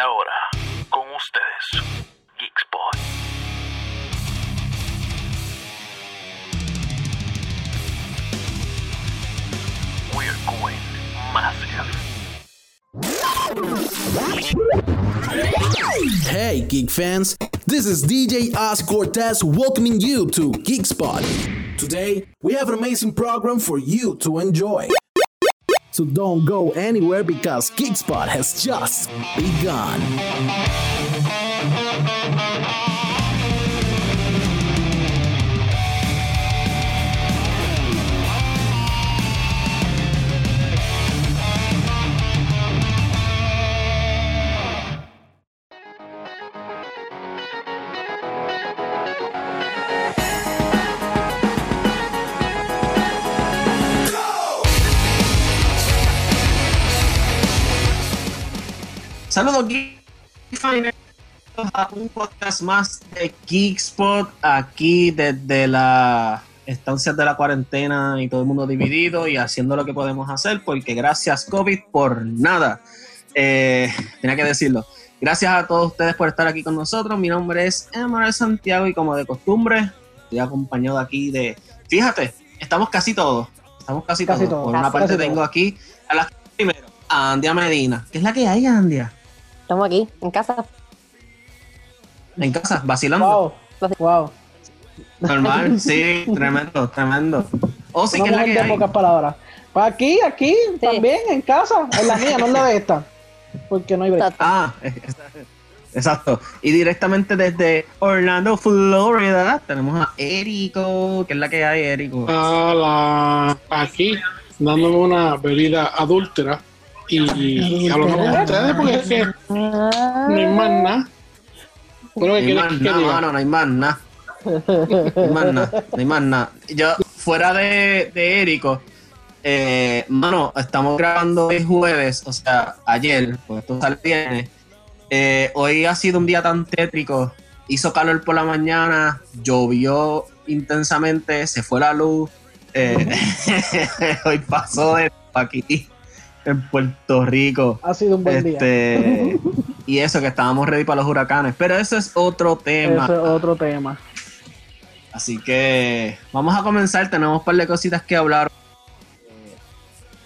Ahora, con ustedes, Geekspot. We're going massive. Hey, geek fans! This is DJ Oz Cortez welcoming you to Geek Spot. Today, we have an amazing program for you to enjoy. So don't go anywhere because Geek Spot has just begun. Saludos Geekfiners a un podcast más de Geekspot aquí desde la estancias de la cuarentena y todo el mundo dividido y haciendo lo que podemos hacer porque gracias COVID por nada. Eh, tenía que decirlo. Gracias a todos ustedes por estar aquí con nosotros. Mi nombre es Emanuel Santiago y como de costumbre estoy acompañado aquí de... Fíjate, estamos casi todos. Estamos casi, Casi todos. todos, Por una parte tengo aquí a la primero, a Andia Medina. ¿Qué es la que hay, Andia? Estamos aquí, en casa. En casa, vacilando. Wow, wow. Normal, sí, tremendo, tremendo. Oh, sí, que es la que hay. pocas palabras. Pues aquí, aquí, también, en casa. En la mía, no en la de esta. Porque no hay break. Exacto. Ah, exacto. Y directamente desde Orlando, Florida, tenemos a Erico. ¿Qué es la que hay, Erico? a la aquí dándome una bebida adúltera y hablando con ustedes porque es que no hay más nada. Bueno, No ¿qué hay que no hay más nada. No hay más nada, no hay más nada. Yo, fuera de, de Erico, eh, mano, estamos grabando hoy jueves, o sea, ayer, porque esto sale viernes. Eh, hoy ha sido un día tan tétrico. Hizo calor por la mañana, llovió intensamente, se fue la luz. eh, hoy pasó de aquí en Puerto Rico. Ha sido un buen día. Este, y eso, que estábamos ready para los huracanes. Pero eso es otro tema. Ese es otro tema. Así que vamos a comenzar. Tenemos un par de cositas que hablar.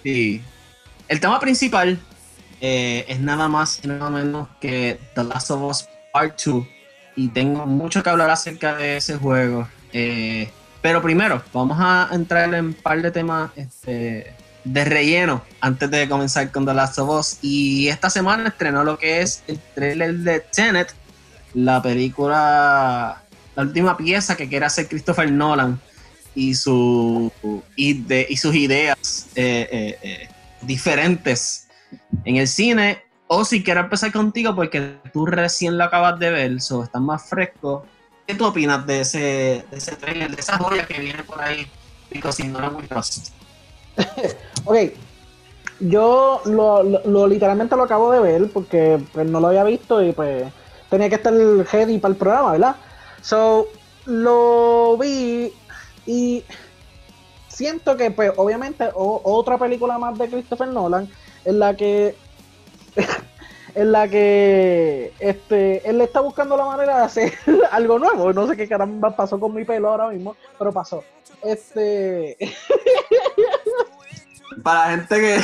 Sí. El tema principal eh, es nada más y nada menos que The Last of Us Part 2. Y tengo mucho que hablar acerca de ese juego. Eh, pero primero, vamos a entrar en un par de temas este, de relleno antes de comenzar con The Last of Us. Y esta semana estrenó lo que es el trailer de Tenet, la película, la última pieza que quiere hacer Christopher Nolan y, su, y, de- y sus ideas eh, eh, eh, diferentes en el cine. O si quiero empezar contigo porque tú recién lo acabas de ver, so estás más fresco. ¿Qué tú opinas de ese, de ese trailer, de esa joya que viene por ahí? Because trust. Ok. Yo lo, literalmente lo acabo de ver porque pues, no lo había visto y pues tenía que estar ready para el programa, ¿verdad? So, lo vi y siento que pues obviamente otra película más de Christopher Nolan en la que en la que este él está buscando la manera de hacer algo nuevo. No sé qué caramba pasó con mi pelo ahora mismo, pero pasó. Este Para la gente que.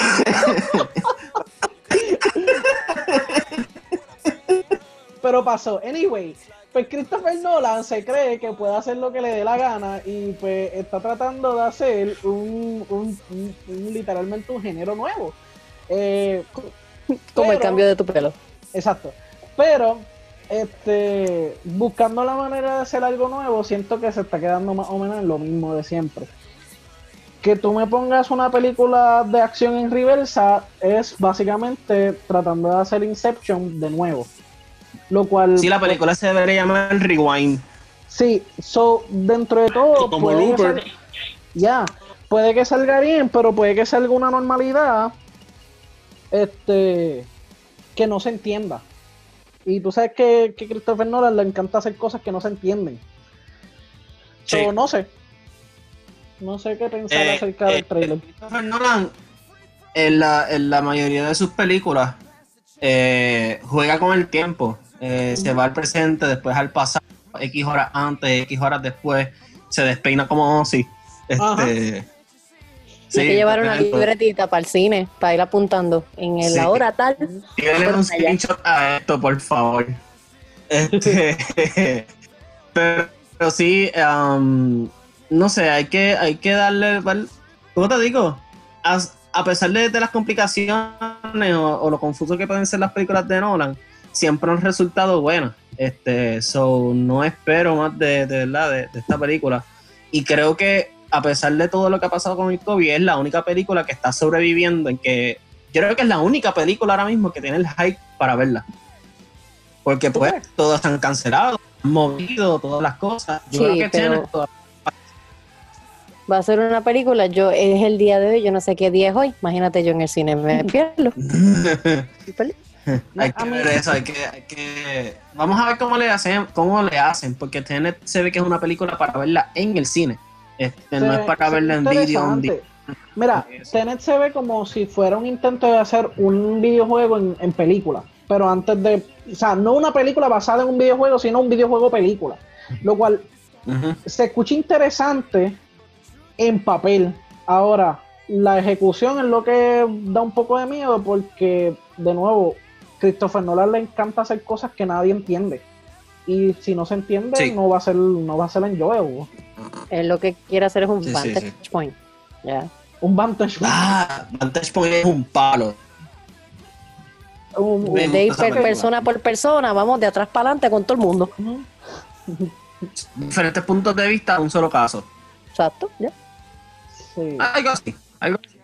Pero pasó. Anyway, pues Christopher Nolan se cree que puede hacer lo que le dé la gana y pues está tratando de hacer un, un- un- un- literalmente un género nuevo. Eh, Como el cambio de tu pelo. Exacto. Pero, este, buscando la manera de hacer algo nuevo, siento que se está quedando más o menos en lo mismo de siempre. Que tú me pongas una película de acción en reversa es básicamente tratando de hacer Inception de nuevo. Lo cual. Sí, la película se debería llamar Rewind. Sí, so, dentro de todo. Como Looper. Ya, puede que salga bien, pero puede que salga una normalidad. Este. Que no se entienda. Y tú sabes que, que Christopher Nolan le encanta hacer cosas que no se entienden. So, Sí. no sé. No sé qué pensar Eh, acerca del eh, trailer. Christopher Nolan, en la, en la mayoría de sus películas, eh, juega con el tiempo. Eh, se va al presente, después al pasado, X horas antes, X horas después, se despeina como Ozzy. Este, Hay que llevar una libretita para el cine, para ir apuntando en el Sí. la hora tal. Por un screenshot a esto, por favor. Este, pero, pero sí, um, no sé, hay que, hay que darle. ¿Cómo te digo? A, a pesar de, de las complicaciones o, o lo confuso que pueden ser las películas de Nolan, siempre han resultado buenas. Este, so, no espero más de, de verdad de, de esta película. Y creo que, a pesar de todo lo que ha pasado con el COVID, es la única película que está sobreviviendo en que yo creo que es la única película ahora mismo que tiene el hype para verla. Porque ¿Tú pues crees? todas se han movido todas las cosas. Yo Sí, creo que pero- Tenet toda- Va a ser una película. Yo es el día de hoy, yo no sé qué día es hoy. Imagínate yo en el cine, me pierdo. hay que ver eso, hay que, hay que- Vamos a ver cómo le hacen, cómo le hacen, porque Tenet se ve que es una película para verla en el cine. Este, no es para verla en video. Mira. Tenet se ve como si fuera un intento de hacer un videojuego en, en película. Pero antes de. O sea, no una película basada en un videojuego, sino un videojuego película. Lo cual se escucha interesante en papel. Ahora, la ejecución es lo que da un poco de miedo porque, de nuevo, Christopher Nolan le encanta hacer cosas que nadie entiende. Y si no se entiende, Sí. no va a ser, no va a ser enjoyable. Él lo que quiere hacer es un Sí, vantage sí. point. Un Vantage Point. Ah, Vantage Point es un palo. un- Me De ir per- persona por persona, vamos de atrás para adelante con todo el mundo. un- Diferentes puntos de vista, un solo caso. Exacto, ya. Sí. Algo así, algo así.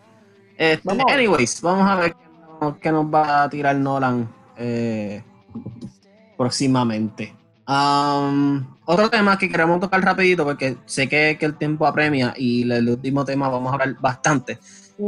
Este, Vamos anyways, vamos a ver qué nos, qué nos va a tirar Nolan eh, próximamente. Um, otro tema que queremos tocar rapidito, porque sé que, que el tiempo apremia y el, el último tema vamos a hablar bastante,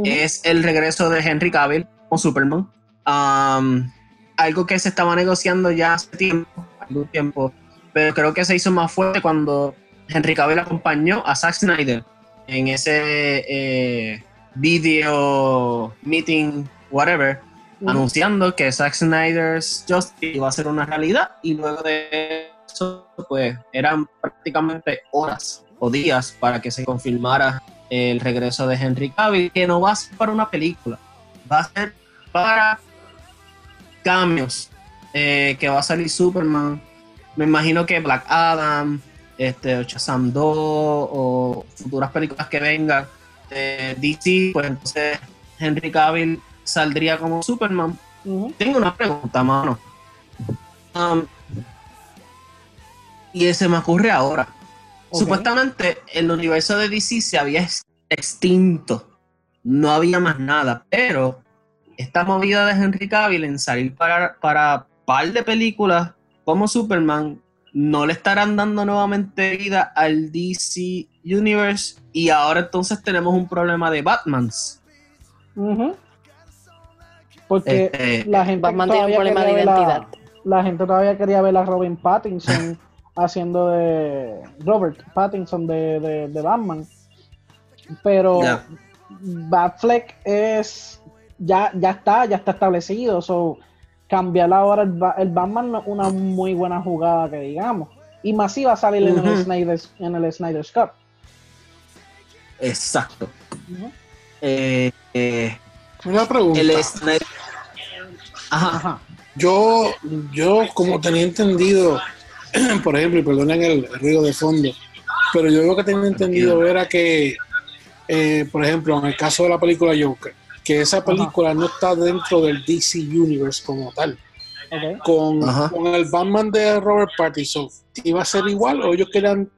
es el regreso de Henry Cavill como Superman. Um, algo que se estaba negociando ya hace tiempo, algún tiempo, pero creo que se hizo más fuerte cuando Henry Cavill acompañó a Zack Snyder en ese eh, video meeting, whatever, anunciando que Zack Snyder's Justice iba a ser una realidad y luego de eso, pues eran prácticamente horas o días para que se confirmara el regreso de Henry Cavill, que no va a ser para una película, va a ser para cambios, eh, que va a salir Superman, me imagino que Black Adam, este, Shazam 2 o futuras películas que vengan de DC, pues entonces Henry Cavill saldría como Superman. Tengo una pregunta, mano. Um, y se me ocurre ahora. Supuestamente el universo de DC se había ex- extinto. No había más nada. Pero esta movida de Henry Cavill en salir para, para par de películas como Superman no le estarán dando nuevamente vida al DC Universe. Y ahora entonces tenemos un problema de Batmans. Porque Este, la gente Batman tiene un todavía problema de quería ver a- identidad. la gente todavía quería ver a Robin Pattinson haciendo de Robert Pattinson de, de, de Batman. Pero. Batfleck es ya, ya está, ya está establecido. So, cambiar ahora el, Ba- el Batman no es una muy buena jugada que digamos. Y más si va a salir en, el. Snyder's, en el Snyder's Cup. Exacto. Eh, eh, Una pregunta. el Snyder- Ajá. Ajá. Yo, yo como tenía entendido, por ejemplo, y perdonen el ruido de fondo, pero yo lo que tenía entendido era que, eh, por ejemplo, en el caso de la película Joker, que esa película no está dentro del DC Universe como tal. Con, con el Batman de Robert Pattinson, ¿iba a ser igual o ellos querían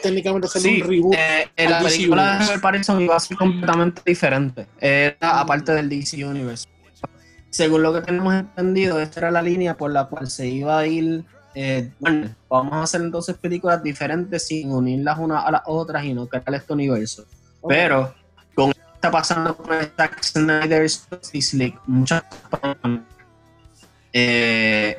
técnicamente hacer Sí, un reboot? eh, en la DC película de? Robert Pattinson iba a ser completamente diferente. Era aparte del DC Universe. Según lo que tenemos entendido, esta era la línea por la cual se iba a ir. eh, bueno, vamos a hacer entonces películas diferentes sin unirlas unas a las otras y no crear este universo. Pero está pasando con Zack Snyder's Justice League, muchas. Eh,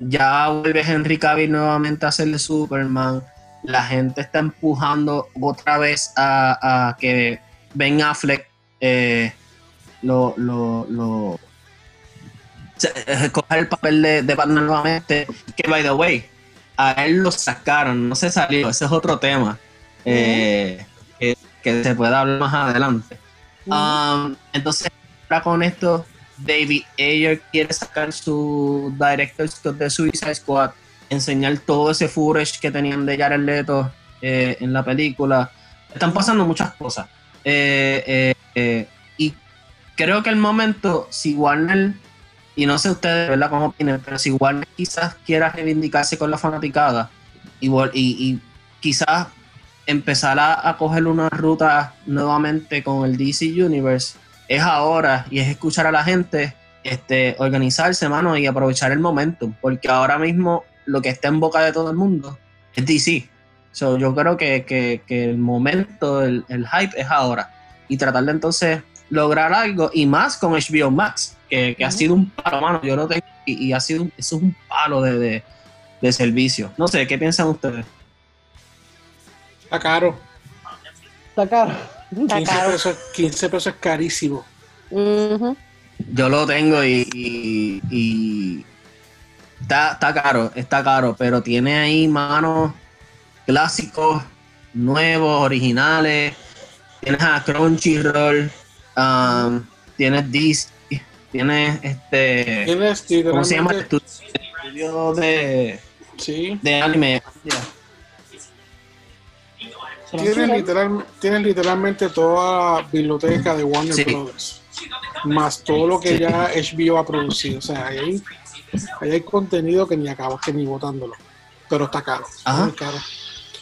ya vuelve Henry Cavill nuevamente a ser de Superman. La gente está empujando otra vez a, a que Ben Affleck eh, lo, lo, eh, coger el papel de, de Batman nuevamente. Que, by the way, a él lo sacaron, no se salió, ese es otro tema. eh, que, que se puede hablar más adelante. Entonces, ahora con esto, David Ayer quiere sacar su Director's Cut de Suicide Squad, enseñar todo ese footage que tenían de Jared Leto eh, en la película. Están pasando muchas cosas. Eh, eh, y creo que el momento, si Warner, y no sé ustedes, ¿verdad?, cómo opinan, pero si Warner quizás quiera reivindicarse con la fanaticada y quizás empezar a, a coger una ruta nuevamente con el DC Universe, es ahora y es escuchar a la gente, este, organizarse, mano, y aprovechar el momentum, porque ahora mismo lo que está en boca de todo el mundo es DC. So, yo creo que, que- que el momento, el, el hype es ahora. Y tratar de entonces lograr algo, y más con HBO Max, que, que ha sido un palo, mano. Yo lo tengo, y, y ha sido, eso es un palo de, de, de servicio. No sé, ¿qué piensan ustedes? Está caro. Está caro. Está 15 caro. pesos, 15 pesos es carísimo. Yo lo tengo y, y- y está, está caro, está caro, pero tiene ahí manos clásicos, nuevos, originales. Tienes a Crunchyroll, um, tienes DC, tienes este. Tienes ¿Cómo se llama? el estudio de, Sí. de anime. Tienes, literal, tienes literalmente toda la biblioteca de Warner Sí. Brothers. Más todo lo que Sí. ya HBO ha producido. O sea, ahí hay, ahí hay contenido que ni acabas que ni botándolo. Pero está caro. Ajá. muy caro.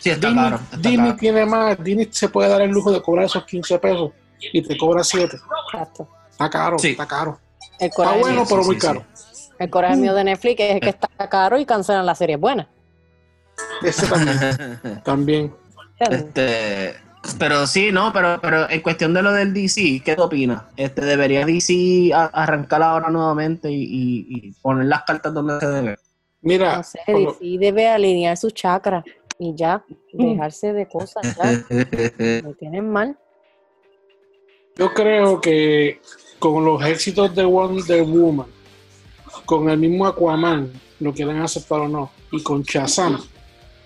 Sí, está Disney, caro. está Disney caro. tiene más. Disney se puede dar el lujo de cobrar esos 15 pesos y te cobra 7. Exacto. Está caro, Sí. está caro. El Está bueno, sí, pero sí, muy sí. caro. el coraje mío de Netflix es que está caro y cancelan las series buenas. Ese también. también. Este, pero sí, no, pero, pero en cuestión de lo del DC, ¿qué tú opinas? Este, ¿Debería DC a- arrancar ahora nuevamente y, y- y poner las cartas donde se debe? Mira, No sé, DC debe alinear sus chakras y ya, dejarse de cosas, ya. Me tienen mal. Yo creo que con los éxitos de Wonder Woman, con el mismo Aquaman, lo quieran aceptar o no, y con Shazam,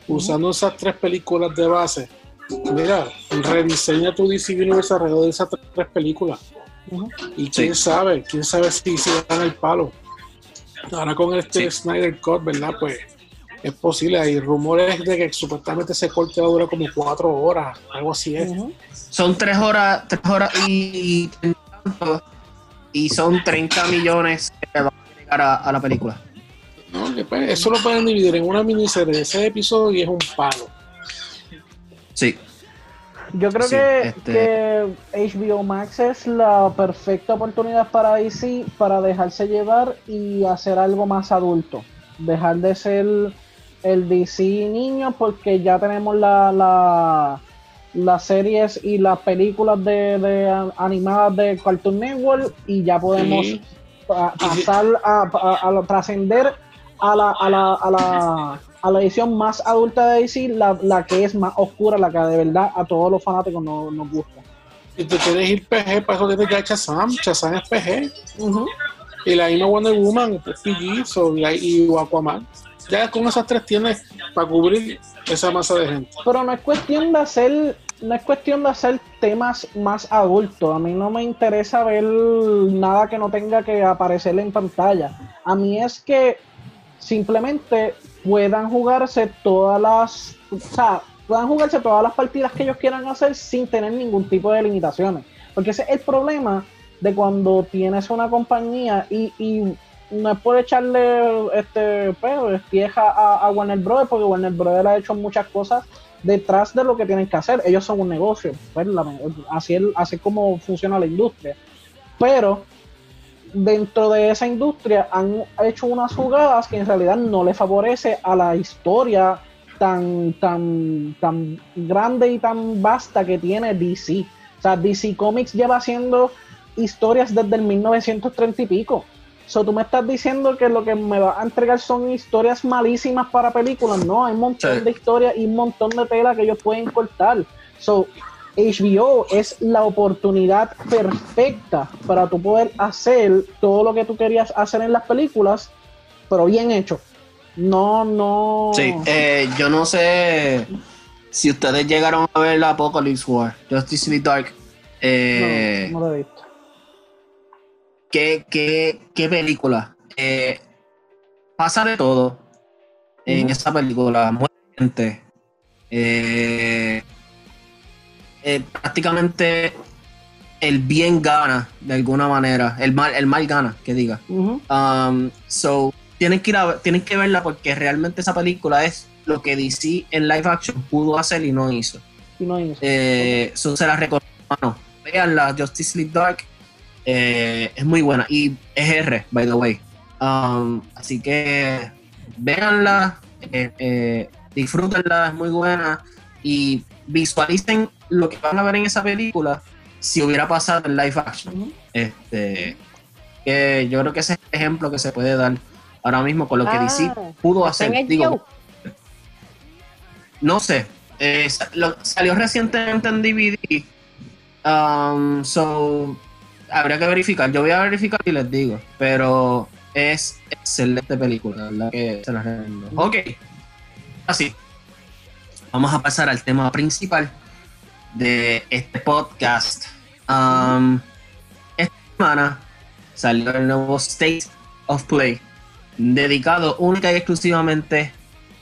usando esas tres películas de base, mira, rediseña tu DC Universe alrededor de esas tres, películas. Y quién Sí. sabe, quién sabe si se dan el palo. Ahora con este Sí. Snyder Cut, ¿verdad? Pues es posible. Hay rumores de que supuestamente ese corte va a durar como cuatro horas, algo así es. Son tres horas, tres horas y, y son 30 millones que van a llegar a, a la película. ¿No? Que, pues, eso lo pueden dividir en una miniserie de ese episodio y es un palo. Sí, Yo creo Sí, que, este- que HBO Max es la perfecta oportunidad para DC para dejarse llevar y hacer algo más adulto. Dejar de ser el DC niño porque ya tenemos la, la- las series y las películas de, animadas de Cartoon Network y ya podemos Sí. pasar a, a- trascender a la, a, la, a, la, a la edición más adulta de DC, la, la que es más oscura, la que de verdad a todos los fanáticos no- nos gusta. Si tú quieres ir PG, para eso tienes ya Shazam. Shazam es PG. Y la misma Wonder Woman es PG so, y, hay- y Aquaman. Ya con esas tres tienes para cubrir esa masa de gente. Pero no es cuestión de hacer, no es cuestión de hacer temas más adultos. A mí no me interesa ver nada que no tenga que aparecer en pantalla. A mí es que simplemente puedan jugarse todas las, o sea, puedan jugarse todas las partidas que ellos quieran hacer sin tener ningún tipo de limitaciones. Porque ese es el problema de cuando tienes una compañía y, y no es por echarle este pues, vieja a, Warner Bros. porque Warner Bros. ha hecho muchas cosas detrás de lo que tienen que hacer. Ellos son un negocio, pues, así es, así es como funciona la industria. Pero dentro de esa industria han hecho unas jugadas que en realidad no le favorece a la historia tan, tan, tan grande y tan vasta que tiene DC. O sea, DC Comics lleva haciendo historias desde el 1930 y pico. So, tú me estás diciendo que lo que me va a entregar son historias malísimas para películas. No, hay un montón Sí. de historias y un montón de tela que ellos pueden cortar. So, HBO es la oportunidad perfecta para tú poder hacer todo lo que tú querías hacer en las películas, pero bien hecho. No, no. Sí, eh, yo no sé si ustedes llegaron a ver la Apocalypse War, Justice League Dark. Eh, no, no lo he visto. ¿qué, qué, qué película? Eh, pasa de todo en esa película. Muere gente. Eh, eh, prácticamente el bien gana de alguna manera. El mal, el mal gana, que diga. Um, so, tienen que, ir a, tienen que verla porque realmente esa película es lo que DC en live action pudo hacer y no hizo. Y no hizo. Eh, so, se la recomiendo. Bueno, veanla, Justice League Dark. eh, es muy buena. Y es R, by the way. Um, así que véanla, eh, eh, disfrútenla, es muy buena. Y visualicen lo que van a ver en esa película si hubiera pasado en live action. Este, que yo creo que ese es el ejemplo que se puede dar ahora mismo con lo que Ah, DC pudo está hacer. Digo, no sé, eh, lo- salió recientemente en DVD. Um, so, habría que verificar. Yo voy a verificar y les digo. Pero es excelente película, ¿verdad? Que se la recomiendo. Ok, así. Vamos a pasar al tema principal de este podcast. Um, esta semana salió el nuevo State of Play, dedicado única y exclusivamente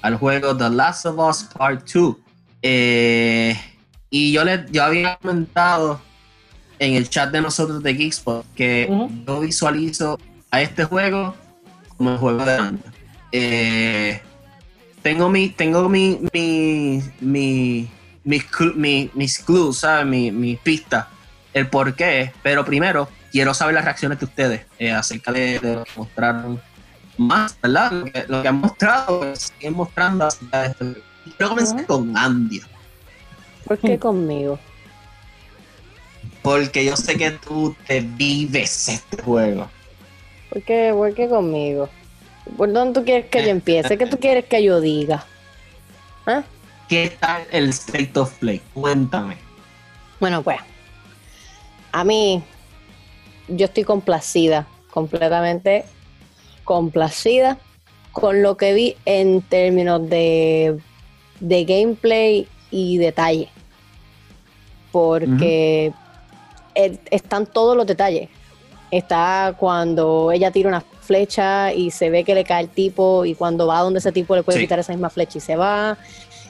al juego The Last of Us Part 2. Eh, y yo, le, yo había comentado en el chat de nosotros de Geekspot que yo visualizo a este juego como el juego de Anda. Eh, tengo mi, tengo mi, mi, mi, mis, mi- mis clues, ¿sabes? Mi, mi pista, el por qué, pero primero quiero saber las reacciones de ustedes eh, acerca de, de lo que mostraron más, ¿verdad? Lo que, lo que han mostrado, pues, siguen mostrando de esto. Quiero comenzar con Andy, ¿Por qué conmigo? porque yo sé que tú te vives este juego. ¿Por qué, por qué conmigo? ¿Por dónde tú quieres que yo empiece? ¿Qué tú quieres que yo diga? ¿Ah? ¿Qué tal el State of Play? Cuéntame. Bueno, pues, a mí, yo estoy complacida, completamente complacida con lo que vi en términos de, de gameplay y detalle. Porque están todos los detalles. Está cuando ella tira una flecha y se ve que le cae el tipo y cuando va donde ese tipo le puede Sí. quitar esa misma flecha y se va.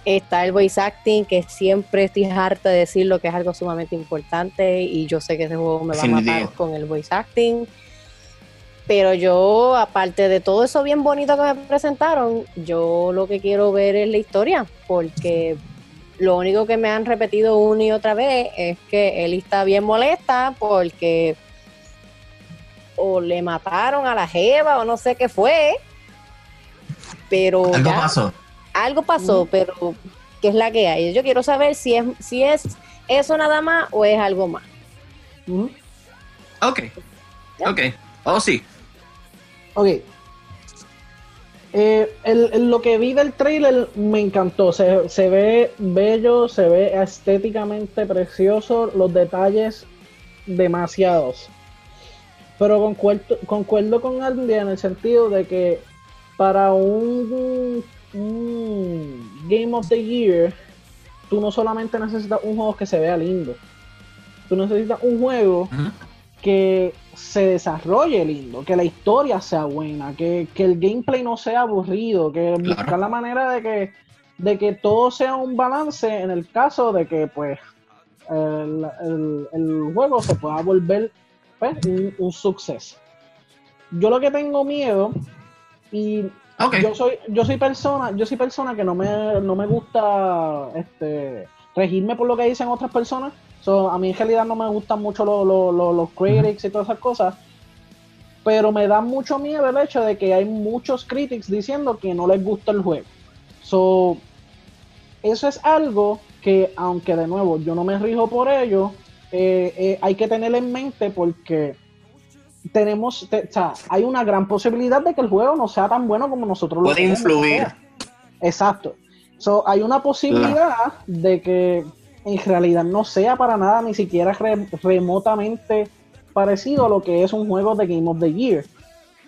Está el voice acting, que siempre estoy harta de decirlo que es algo sumamente importante y yo sé que ese juego me va a matar con el voice acting. Pero yo, aparte de todo eso bien bonito que me presentaron, yo lo que quiero ver es la historia, porque lo único que me han repetido una y otra vez es que Ellie está bien molesta porque o le mataron a la jeva o no sé qué fue, pero Algo ya- pasó. algo pasó, pero ¿qué es la que hay? Yo quiero saber si es, si es eso nada más o es algo más. Ujú. Ok. Ok. Oh, sí. Ok. Eh, el- el- lo que vi del trailer me encantó. Se, se ve bello, se ve estéticamente precioso, los detalles demasiados. Pero concuerdo, concuerdo con Andy en el sentido de que para un, un Game of the Year, tú no solamente necesitas un juego que se vea lindo. Tú necesitas un juego que se desarrolle lindo, que la historia sea buena, que, que el gameplay no sea aburrido, que Claro. buscar la manera de que, de que todo sea un balance en el caso de que pues el, el- el juego se pueda volver pues, un, un suceso. Yo lo que tengo miedo y yo soy yo soy persona yo soy persona que no me no me gusta este regirme por lo que dicen otras personas. So, a mí en realidad no me gustan mucho los, los, los- los critics y todas esas cosas. Pero me da mucho miedo el hecho de que hay muchos critics diciendo que no les gusta el juego. So eso es algo que aunque de nuevo yo no me rijo por ello eh, eh, hay que tener en mente porque tenemos, te- o sea, hay una gran posibilidad de que el juego no sea tan bueno como nosotros lo Puede queremos que influir. Exacto. So, hay una posibilidad de que en realidad no sea para nada ni siquiera re- remotamente parecido a lo que es un juego de Game of the Year.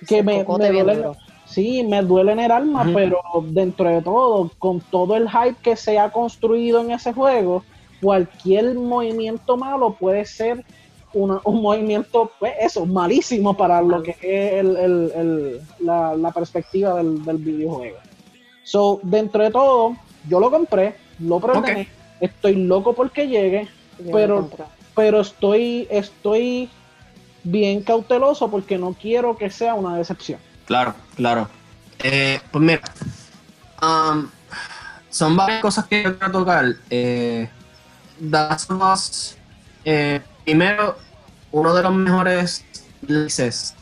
Que me, duele, duro. sí, me duele en el alma, pero dentro de todo, con todo el hype que se ha construido en ese juego, cualquier movimiento malo puede ser una- un movimiento, pues eso, malísimo para lo que es el- el- el- la, la perspectiva del, del videojuego. So, dentro de todo, yo lo compré, lo preordené, estoy loco porque llegue, Yo pero- pero estoy, estoy bien cauteloso porque no quiero que sea una decepción. Claro, claro. Eh, pues mira, um, son varias cosas que yo quiero tocar. Eh, The Last of Us, eh, primero, uno de los mejores lápices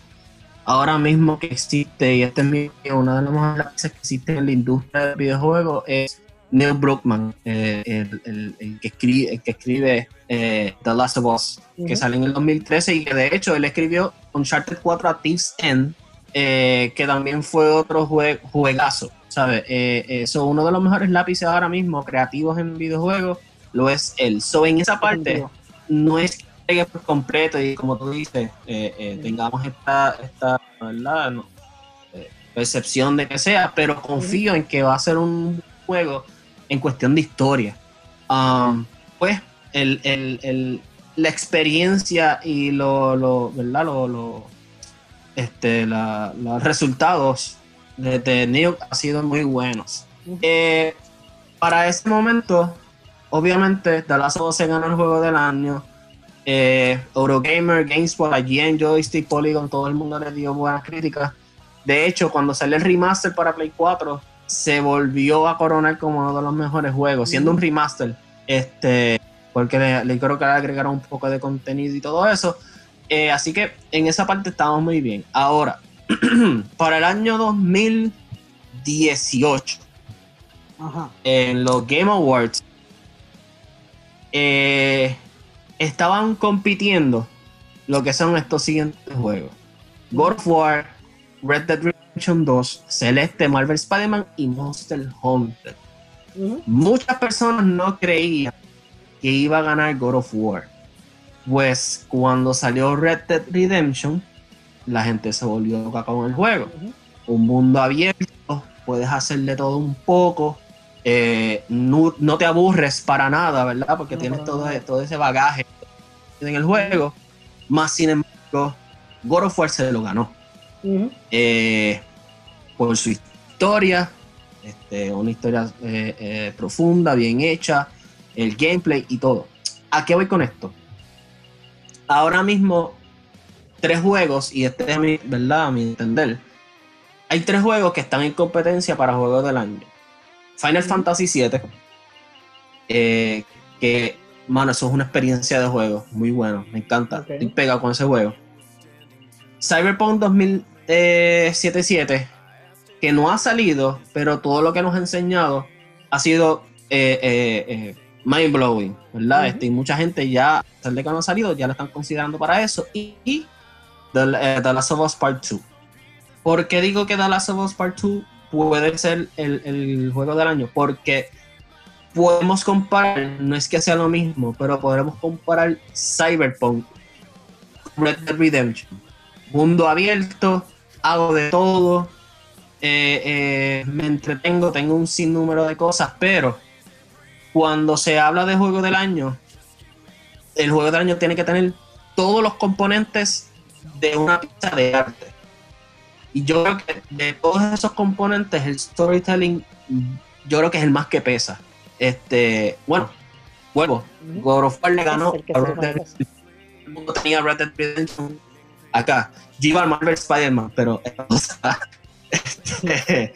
ahora mismo que existe, y este es mi uno de los mejores lápices que existe en la industria del videojuego, es Neil Brookman, eh, el, el- el que escribe, el que escribe eh, The Last of Us, que sale en el 2013 y que de hecho él escribió Uncharted 4 a Thief's End, eh, que también fue otro jue- juegazo, ¿sabes? Eh, eso, uno de los mejores lápices ahora mismo creativos en videojuegos lo es él. So, en esa parte, no es que por completo y como tú dices, eh, eh, tengamos esta, esta ¿verdad? No, eh, percepción de que sea, pero confío en que va a ser un juego en cuestión de historia. Um, pues el, el- el- la experiencia y lo, lo- ¿verdad? Lo, lo- este, la- los resultados de, de Neo han sido muy buenos. Para ese momento, obviamente, Us se ganó el juego del año. Eh, Eurogamer, GameSpot, IGN, Joystick, Polygon, todo el mundo le dio buenas críticas. De hecho, cuando salió el remaster para Play 4, se volvió a coronar como uno de los mejores juegos, siendo un remaster. Este, porque le, le creo que le agregaron un poco de contenido y todo eso. Eh, así que en esa parte estamos muy bien. Ahora, para el año 2018, Ajá. en los Game Awards, eh, estaban compitiendo lo que son estos siguientes juegos: God of War, Red Dead Redemption 2, Celeste, Marvel Spider-Man y Monster Hunter. Muchas personas no creían que iba a ganar God of War. Pues cuando salió Red Dead Redemption, la gente se volvió loca con el juego. Un mundo abierto, puedes hacerle todo un poco. Eh, no, no te aburres para nada, ¿verdad? Porque No, tienes para todo, ese bagaje en el juego. Más sin embargo, God of War se lo ganó eh, por su historia, este, una historia eh, profunda, bien hecha, el gameplay y todo. ¿A qué voy con esto? Ahora mismo, tres juegos, y este es mi, ¿verdad? A mi entender, hay tres juegos que están en competencia para Juegos del Año. Final Fantasy VII, eh, que, mano, eso es una experiencia de juego muy bueno, me encanta, Ok. estoy pegado con ese juego. Cyberpunk 2077, que no ha salido, pero todo lo que nos ha enseñado ha sido eh, eh, eh, mind blowing, ¿verdad? Este, y mucha gente ya, a pesar de que no ha salido, ya lo están considerando para eso. Y, y The, eh, The Last of Us Part 2. ¿Por qué digo que The Last of Us Part 2 puede ser el, juego del año? Porque podemos comparar, no es que sea lo mismo, pero podremos comparar Cyberpunk Red Dead Redemption. Mundo abierto, hago de todo, eh, eh, me entretengo, tengo un sinnúmero de cosas, pero cuando se habla de juego del año, el juego del año tiene que tener todos los componentes de una pieza de arte. Y yo creo que de todos esos componentes, el storytelling, yo creo que es el más que pesa. Este, bueno, vuelvo. God of War le ganó a Red Dead tenía Red Dead Redemption acá. Yo iba al Marvel Spider-Man, pero o sea, este,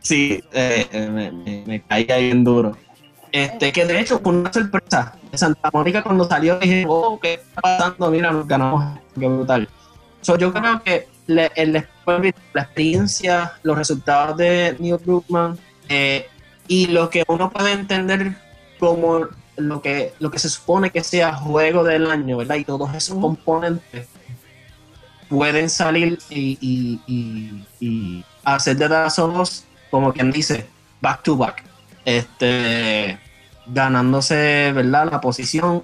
sí, eh, eh, me, me, me caía bien duro. Este, que de hecho fue una sorpresa de Santa Mónica cuando salió dije, oh, ¿qué está pasando? Mira, nos ganamos, qué brutal. So, yo creo que le- el, la experiencia, los resultados de Neil Brookman eh, y lo que uno puede entender como lo que, lo que se supone que sea juego del año, ¿verdad? Y todos esos componentes pueden salir y, y, y- hacer de las ojos, como quien dice, back to back. Este, ganándose, ¿verdad? La posición.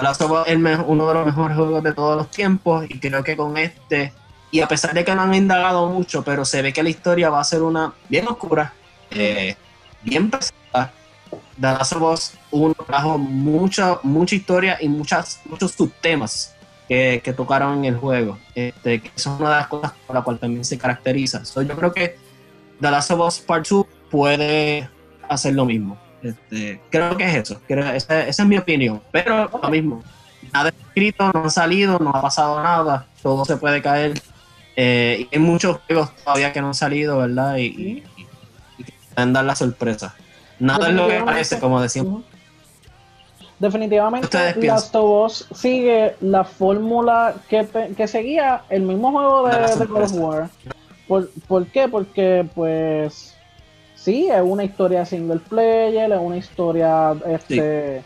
Last es uno de los mejores juegos de todos los tiempos y creo que con este, y a pesar de que no han indagado mucho, pero se ve que la historia va a ser una bien oscura, eh, bien pesada. The Last of Us 1 trajo mucha, mucha historia y muchas, muchos subtemas que, que tocaron en el juego. Este, que es una de las cosas por la cual también se caracteriza. So, yo creo que The Last of Us Part 2 puede hacer lo mismo. Este, creo que es eso. Esa, esa es mi opinión. Pero lo mismo. Nada escrito, no ha salido, no ha pasado nada. Todo se puede caer. Eh, y hay muchos juegos todavía que no han salido, ¿verdad? Y, y, y- pueden dar la sorpresa. Nada es lo que parece, como decíamos. Ujú. Definitivamente Last of Us sigue la fórmula que, que seguía el mismo juego De de, God of. War. ¿Por, por qué? Porque pues sí, es una historia single player, es una historia este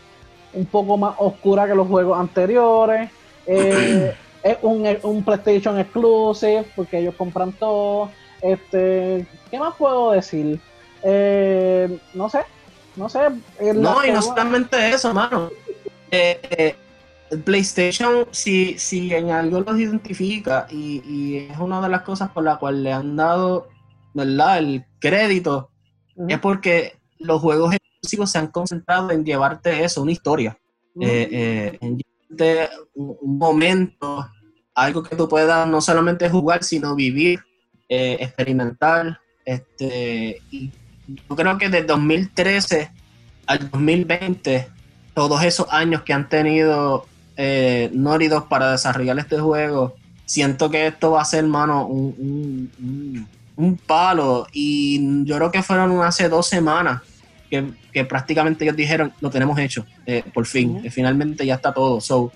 un poco más oscura que los juegos anteriores. eh, es un, un PlayStation exclusive porque ellos compran todo. Este, ¿qué más puedo decir? Eh, no sé, no sé. No, y no solamente eso, mano. Eh, eh, el PlayStation, si, si en algo los identifica, y, y es una de las cosas por la cual le han dado, ¿verdad? El crédito, es porque los juegos exclusivos se han concentrado en llevarte eso, una historia. en llevarte un, momento, algo que tú puedas no solamente jugar, sino vivir, eh, experimentar. Este, y yo creo que desde 2013 al 2020, todos esos años que han tenido eh, Dog para desarrollar este juego, siento que esto va a ser, mano, un, un- un- un palo. Y yo creo que fueron hace dos semanas que, que prácticamente ellos dijeron, lo tenemos hecho, eh, por fin, que finalmente ya está todo. So,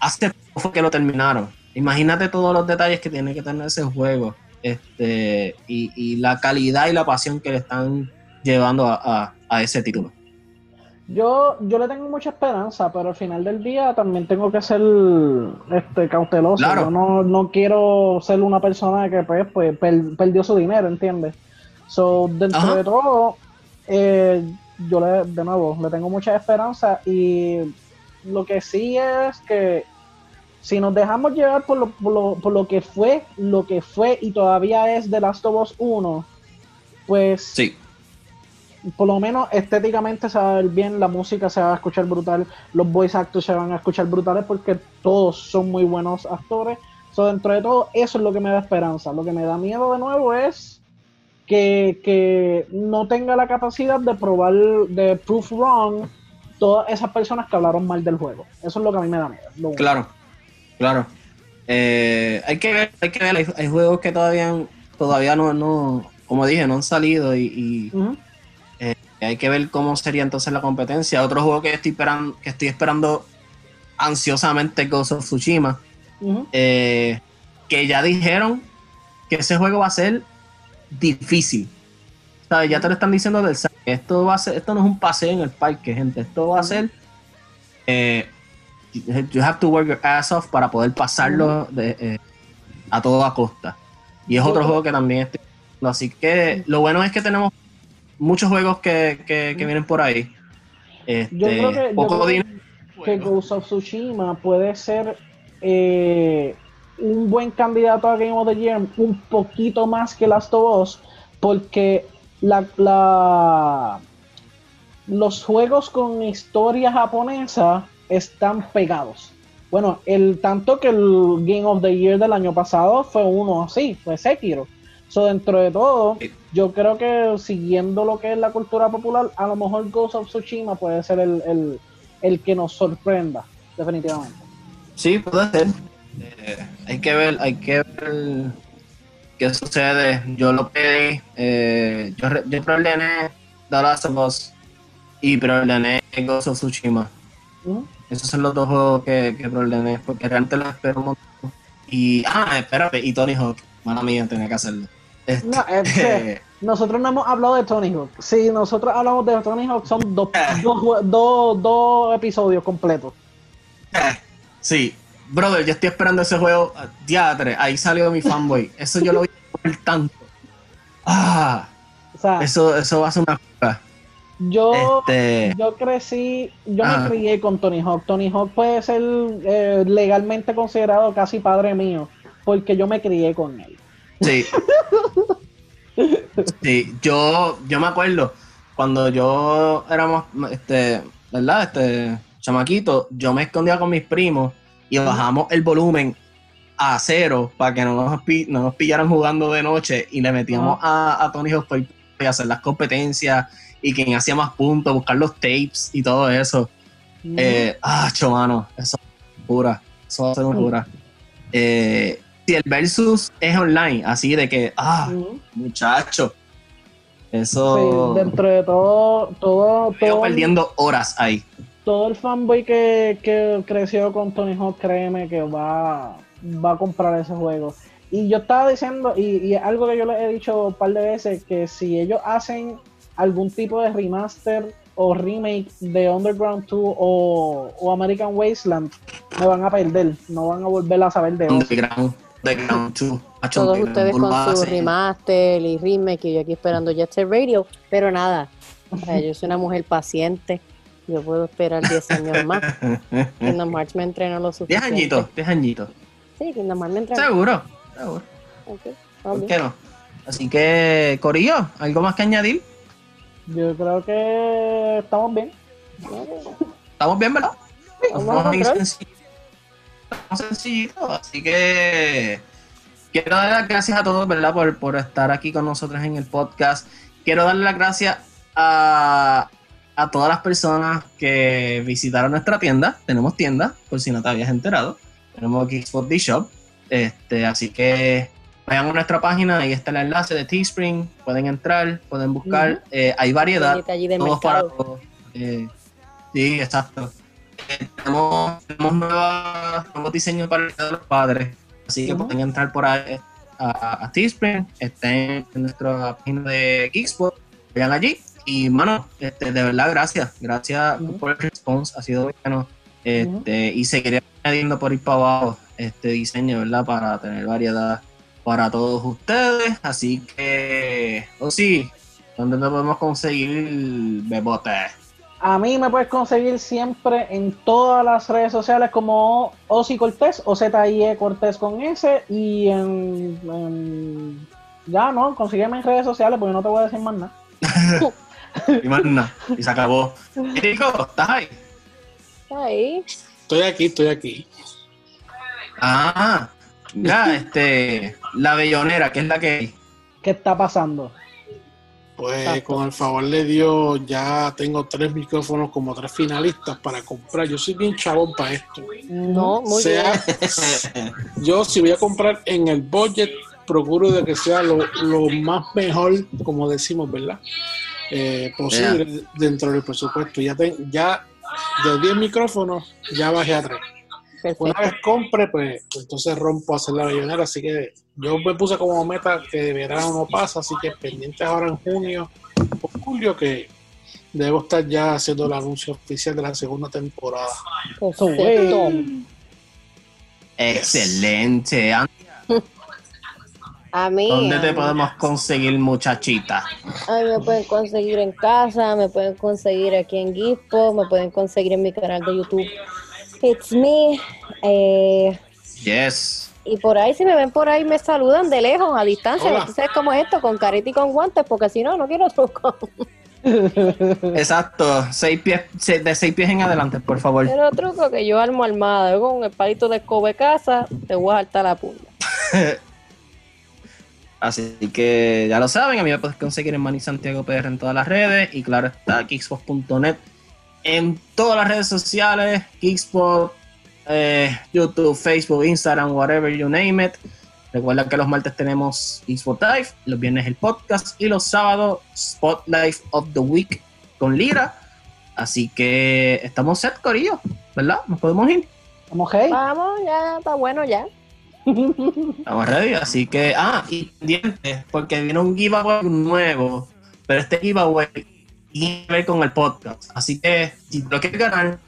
hace poco que lo terminaron. Imagínate todos los detalles que tiene que tener ese juego. Este, y, y la calidad y la pasión que le están llevando a, a- a ese título. Yo, yo le tengo mucha esperanza, pero al final del día también tengo que ser este, cauteloso. Claro. Yo no, no quiero ser una persona que pues, pues, per- perdió su dinero, ¿entiendes? So, dentro Ajá. de todo, eh, yo le, de nuevo le tengo mucha esperanza y lo que sí es que si nos dejamos llevar por lo, por lo, por lo que fue, lo que fue y todavía es The Last of Us 1, pues Sí, por lo menos estéticamente se va a ver bien, la música se va a escuchar brutal, los voice actors se van a escuchar brutales porque todos son muy buenos actores. So, dentro de todo, eso es lo que me da esperanza. Lo que me da miedo de nuevo es que, que no tenga la capacidad de probar, de proof wrong todas esas personas que hablaron mal del juego. Eso es lo que a mí me da miedo. claro, claro. Eh, hay que ver, hay que ver, hay, hay juegos que todavía, todavía no, no, como dije, no han salido y, y Ujú. hay que ver cómo sería entonces la competencia. Otro juego que estoy esperando, que estoy esperando ansiosamente Ghost of Tsushima. Eh, que ya dijeron que ese juego va a ser difícil. ¿Sabes? Ya te lo están diciendo del saque. Esto va a ser, esto no es un paseo en el parque, gente. Esto va a ser eh, you have to work your ass off para poder pasarlo de, eh, a toda costa. Y es Yo otro creo- juego que también estoy así que lo bueno es que tenemos muchos juegos que, que- que vienen por ahí. Este, Yo creo que, yo poco creo que Ghost of Tsushima puede ser eh, un buen candidato a Game of the Year, un poquito más que Last of Us, porque la, la- los juegos con historia japonesa están pegados. Bueno, el tanto que el Game of the Year del año pasado fue uno así, fue Sekiro. So, dentro de todo, yo creo que siguiendo lo que es la cultura popular, a lo mejor Ghost of Tsushima puede ser el, el- el que nos sorprenda, definitivamente. Sí, puede ser. Eh, hay que ver, hay que ver qué sucede. Yo lo pedí, eh, yo, yo preordené The Last of Us y preordené Ghost of Tsushima. Ujú. Esos son los dos juegos que, que preordené porque realmente los espero un montón. Y, ah, espérate, y Tony Hawk. Mala mía, tenía que hacerlo. Este, No, es que nosotros no hemos hablado de Tony Hawk. Si nosotros hablamos de Tony Hawk, son dos, dos, dos- dos episodios completos. sí, brother, yo estoy esperando ese juego. Teatre, ahí salió mi fanboy. Eso yo lo vi por tanto. Ah, O sea, eso, eso va a ser una cosa. Yo, Este, yo crecí, yo Ah. me crié con Tony Hawk. Tony Hawk puede ser eh, legalmente considerado casi padre mío, porque yo me crié con él. Sí. Sí, yo, yo me acuerdo cuando yo éramos, este, ¿verdad? Este, chamaquito, yo me escondía con mis primos y bajamos el volumen a cero para que no nos, no nos pillaran jugando de noche y le metíamos a, a Tony Hawk y hacer las competencias y quien hacía más puntos, buscar los tapes y todo eso. Eh, ah, mano, eso es pura. Eso va a ser una pura. Eh, si el versus es online, así de que, ah, muchacho, Sí, eso. dentro de todo, todo, Estoy todo, perdiendo horas ahí. Todo el fanboy que, que creció con Tony Hawk, créeme que va, va a comprar ese juego. Y yo estaba diciendo, y, y es algo que yo les he dicho un par de veces, que si ellos hacen algún tipo de remaster o remake de Underground 2 o, o American Wasteland, me van a perder, no van a volver a saber de. Underground, Underground 2. macho, Todos ustedes 2 con su remaster y remake y yo aquí esperando Jet Set Radio, pero nada, o sea, yo soy una mujer paciente, yo puedo esperar 10 años más. Kingdom Hearts me entrenó lo 10 suficiente. añitos, 10 añitos. Sí, Kingdom Hearts me entrenó. Seguro, seguro. Ok, ¿Por qué no? Así que, Corillo, ¿algo más que añadir? Yo creo que estamos bien. Estamos bien, ¿verdad? Estamos bien sencillos. Estamos sencillitos. Así que quiero dar las gracias a todos, ¿verdad? Por, por estar aquí con nosotros en el podcast. Quiero darle las gracias a, a todas las personas que visitaron nuestra tienda. Tenemos tienda, por si no te habías enterado. Tenemos Geekspot The Shop. Este, así que vayan a nuestra página, ahí está el enlace de Teespring. Pueden entrar, pueden buscar. Eh, hay variedad. Todos para mercado. todos. Eh, sí, exacto. Eh, tenemos tenemos nuevos diseños para el Día de los padres. Así que pueden entrar por ahí a, a Teespring, estén en nuestra página de Geekspot, vayan allí. Y, mano, este, de verdad, gracias. Gracias por el response, ha sido bueno. Este, Y seguiré añadiendo por ir para abajo este diseño, ¿verdad? Para tener variedad para todos ustedes. Así que, o sí, ¿dónde nos podemos conseguir bebote? A mí me puedes conseguir siempre en todas las redes sociales como Osi Cortés o ZIE Cortés con S y en, en- ya no, consígueme en redes sociales porque no te voy a decir más nada. Y más nada, y se acabó. Rico, ¿estás ahí? Ahí. Estoy aquí, estoy aquí. Ah, mira, este, la bellonera, que es la que ¿Qué está pasando? Pues Exacto. con el favor de Dios ya tengo tres micrófonos como tres finalistas para comprar. Yo soy bien chabón para esto. No, muy sea, bien. yo si voy a comprar en el budget, procuro de que sea lo, lo más mejor, como decimos, ¿verdad? Eh, posible dentro del presupuesto. Ya, ten- ya de 10 micrófonos, ya bajé a 3. Una Perfecto. vez compre, pues entonces rompo a hacer la bellonera. Así que yo me puse como meta que de verano no pasa, así que pendiente ahora en junio o julio que debo estar ya haciendo el anuncio oficial de la segunda temporada. Perfecto. excelente. A mí. ¿Dónde te podemos conseguir, muchachita? A mí me pueden conseguir en casa, me pueden conseguir aquí en Gizpo, me pueden conseguir en mi canal de YouTube. It's me. Eh, Yes. y por ahí, si me ven por ahí, me saludan de lejos, a distancia. Hola. ¿Tú sabes cómo es esto? Con carita y con guantes, porque si no, no quiero truco. Exacto, seis pies, de seis pies en adelante, por favor. Quiero truco que yo armo armada. Yo con el palito de escobe casa, te voy a saltar la punta. Así que ya lo saben, a mí me puedes conseguir en Manny Santiago PR en todas las redes y claro está Kickspot.net en todas las redes sociales, Kickspot, eh, YouTube, Facebook, Instagram, whatever you name it. Recuerda que los martes tenemos Kickspot Live, los viernes el podcast y los sábados Spotlight of the Week con Lira. Así que estamos set, Corillo, ¿verdad? Nos podemos ir. ¿Estamos hey? Vamos, ya está bueno ya. Estamos ready, así que, ah, y pendientes, porque viene un giveaway nuevo, pero este giveaway tiene que ver con el podcast, así que si lo quieres ganar,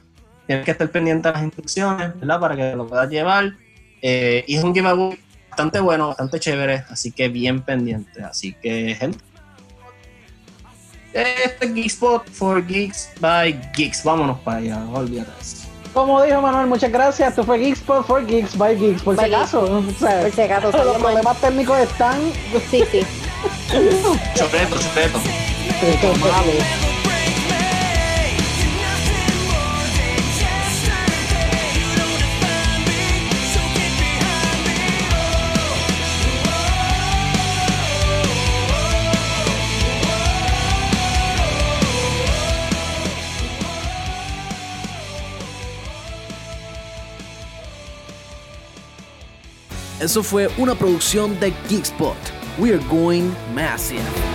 tienes que estar pendiente de las instrucciones, ¿verdad? Para que lo puedas llevar, Eh, y es un giveaway bastante bueno, bastante chévere, así que bien pendiente, así que, gente, Este es Geekspot for Geeks by Geeks. Vámonos para allá, olvídate. Como dijo Manuel, muchas gracias. Esto fue Geekspot for Geeks by Geeks. Por si By acaso, o sea, Por si acaso, los problemas técnicos están. Sí, sí. Choreto, choreto. Esto es malo. Eso fue una producción de Geekspot. We are going massive.